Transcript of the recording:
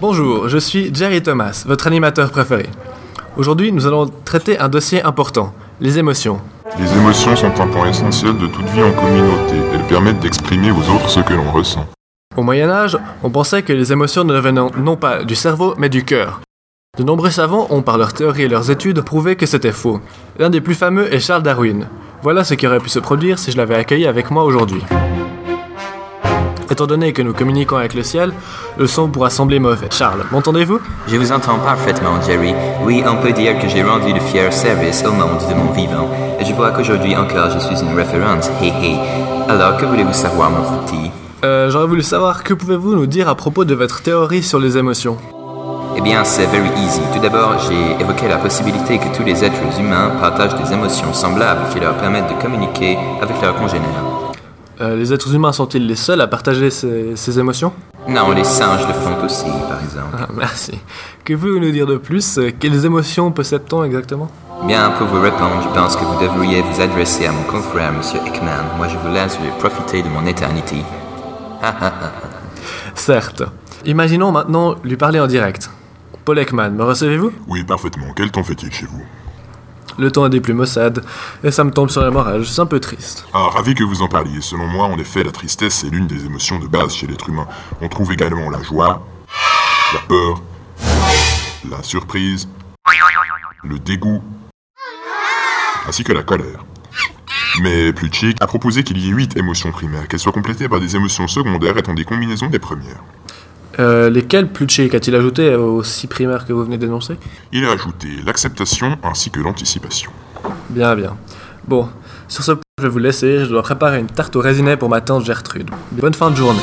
Bonjour, je suis Jerry Thomas, votre animateur préféré. Aujourd'hui, nous allons traiter un dossier important, les émotions. Les émotions sont un point essentiel de toute vie en communauté. Elles permettent d'exprimer aux autres ce que l'on ressent. Au Moyen Âge, on pensait que les émotions ne venaient non pas du cerveau, mais du cœur. De nombreux savants ont, par leurs théories et leurs études, prouvé que c'était faux. L'un des plus fameux est Charles Darwin. Voilà ce qui aurait pu se produire si je l'avais accueilli avec moi aujourd'hui. Étant donné que nous communiquons avec le ciel, le son pourra sembler mauvais. Charles, m'entendez-vous? Je vous entends parfaitement, Jerry. Oui, on peut dire que j'ai rendu de fiers services au monde de mon vivant. Et je vois qu'aujourd'hui encore je suis une référence. Hé hé. Alors, que voulez-vous savoir, mon petit? Euh, J'aurais voulu savoir que pouvez-vous nous dire à propos de votre théorie sur les émotions? Eh bien, c'est very easy. Tout d'abord, j'ai évoqué la possibilité que tous les êtres humains partagent des émotions semblables qui leur permettent de communiquer avec leurs congénères. Euh, les êtres humains sont-ils les seuls à partager ces, ces émotions? Non, les singes le font aussi, par exemple. Ah, merci. Que pouvez-vous nous dire de plus? Euh, Quelles émotions possède-t-on exactement? Bien, pour vous répondre, je pense que vous devriez vous adresser à mon confrère, Monsieur Ekman. Moi, je vous laisse profiter de mon éternité. Certes. Imaginons maintenant lui parler en direct. Paul Ekman, me recevez-vous? Oui, parfaitement. Quel temps fait-il chez vous? Le temps est des plus maussades, et ça me tombe sur le moral, je suis un peu triste. Ah, ravi que vous en parliez. Selon moi, en effet, la tristesse est l'une des émotions de base chez l'être humain. On trouve également la joie, la peur, la surprise, le dégoût, ainsi que la colère. Mais Plutchik a proposé qu'il y ait huit émotions primaires, qu'elles soient complétées par des émotions secondaires étant des combinaisons des premières. Euh, lesquels Plutchik a-t-il ajouté aux six primaires que vous venez d'énoncer Il a ajouté l'acceptation ainsi que l'anticipation. Bien, bien. Bon, sur ce point, je vais vous laisser, je dois préparer une tarte au raisinet pour ma tante Gertrude. Bonne fin de journée.